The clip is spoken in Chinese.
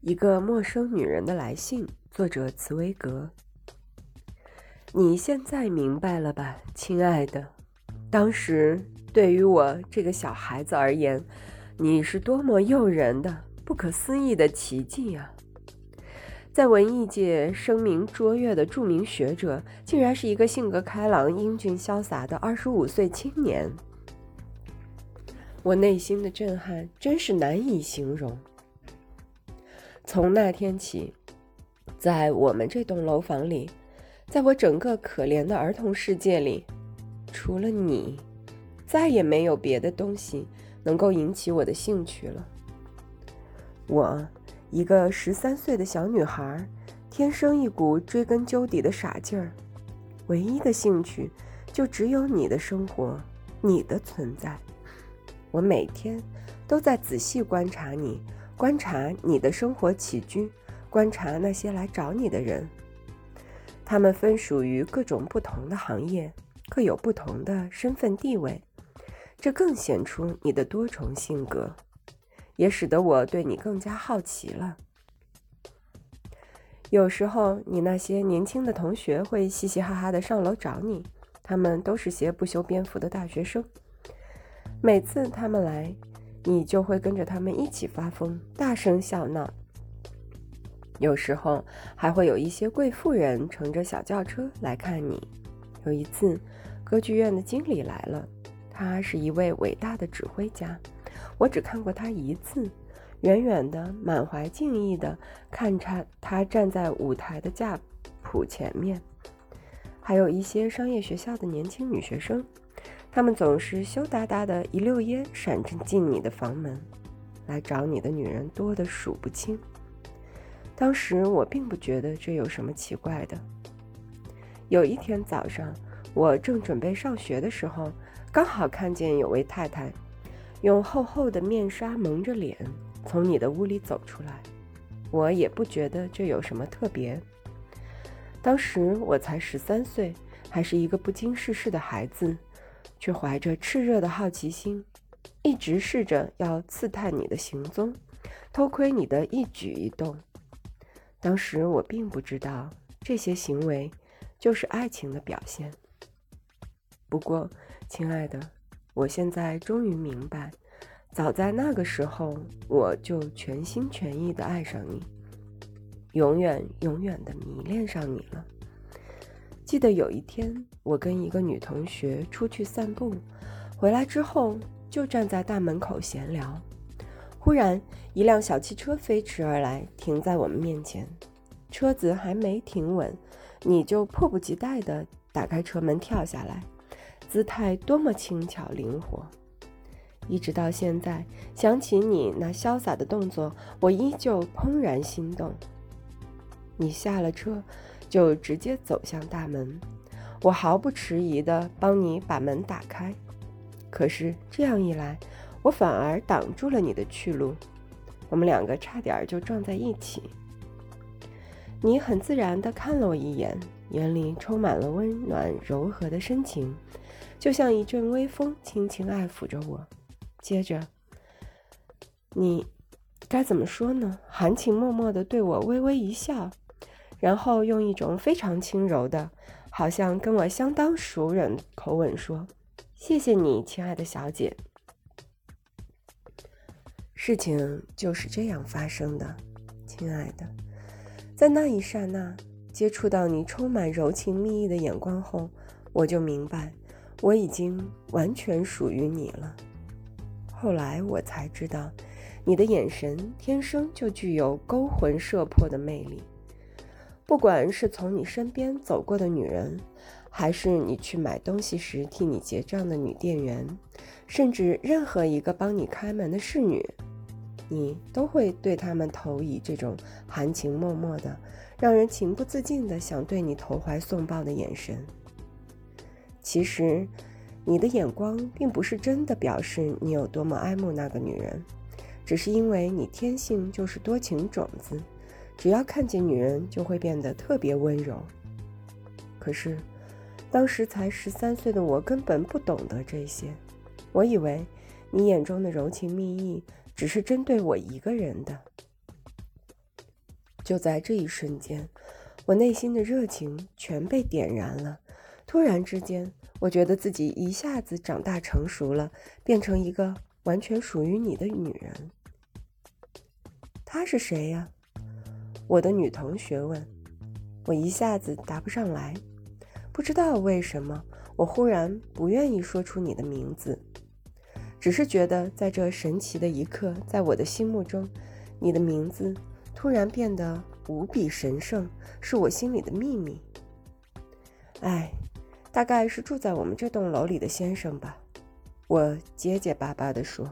一个陌生女人的来信，作者茨威格。你现在明白了吧，亲爱的？当时对于我这个小孩子而言，你是多么诱人的、不可思议的奇迹啊！在文艺界声名卓越的著名学者，竟然是一个性格开朗、英俊潇洒的二十五岁青年。我内心的震撼真是难以形容。从那天起，在我们这栋楼房里，在我整个可怜的儿童世界里，除了你，再也没有别的东西能够引起我的兴趣了。我，一个十三岁的小女孩，天生一股追根究底的傻劲儿，唯一的兴趣就只有你的生活，你的存在。我每天都在仔细观察你。观察你的生活起居，观察那些来找你的人，他们分属于各种不同的行业，各有不同的身份地位，这更显出你的多重性格，也使得我对你更加好奇了。有时候，你那些年轻的同学会嘻嘻哈哈的上楼找你，他们都是些不修边幅的大学生。每次他们来。你就会跟着他们一起发疯，大声笑闹。有时候还会有一些贵妇人乘着小轿车来看你。有一次，歌剧院的经理来了，他是一位伟大的指挥家。我只看过他一次，远远的，满怀敬意的看着他站在舞台的架谱前面。还有一些商业学校的年轻女学生。他们总是羞答答的，一溜烟闪着进你的房门，来找你的女人多得数不清。当时我并不觉得这有什么奇怪的。有一天早上，我正准备上学的时候，刚好看见有位太太用厚厚的面纱蒙着脸从你的屋里走出来，我也不觉得这有什么特别。当时我才十三岁，还是一个不经世事的孩子。却怀着炽热的好奇心，一直试着要刺探你的行踪，偷窥你的一举一动。当时我并不知道这些行为就是爱情的表现。不过，亲爱的，我现在终于明白，早在那个时候我就全心全意的爱上你，永远永远的迷恋上你了。记得有一天，我跟一个女同学出去散步，回来之后就站在大门口闲聊。忽然，一辆小汽车飞驰而来，停在我们面前。车子还没停稳，你就迫不及待地打开车门跳下来，姿态多么轻巧灵活！一直到现在，想起你那潇洒的动作，我依旧怦然心动。你下了车。就直接走向大门，我毫不迟疑地帮你把门打开。可是这样一来，我反而挡住了你的去路，我们两个差点就撞在一起。你很自然地看了我一眼，眼里充满了温暖柔和的深情，就像一阵微风轻轻爱抚着我。接着，你该怎么说呢？含情脉脉地对我微微一笑。然后用一种非常轻柔的，好像跟我相当熟人口吻说：“谢谢你，亲爱的小姐。”事情就是这样发生的，亲爱的。在那一刹那，接触到你充满柔情蜜意的眼光后，我就明白，我已经完全属于你了。后来我才知道，你的眼神天生就具有勾魂摄魄的魅力。不管是从你身边走过的女人，还是你去买东西时替你结账的女店员，甚至任何一个帮你开门的侍女，你都会对他们投以这种含情脉脉的、让人情不自禁的想对你投怀送抱的眼神。其实，你的眼光并不是真的表示你有多么爱慕那个女人，只是因为你天性就是多情种子。只要看见女人，就会变得特别温柔。可是，当时才十三岁的我根本不懂得这些。我以为你眼中的柔情蜜意只是针对我一个人的。就在这一瞬间，我内心的热情全被点燃了。突然之间，我觉得自己一下子长大成熟了，变成一个完全属于你的女人。她是谁呀？我的女同学问。我一下子答不上来，不知道为什么，我忽然不愿意说出你的名字，只是觉得在这神奇的一刻，在我的心目中，你的名字突然变得无比神圣，是我心里的秘密。哎。大概是住在我们这栋楼里的先生吧，我结结巴巴地说。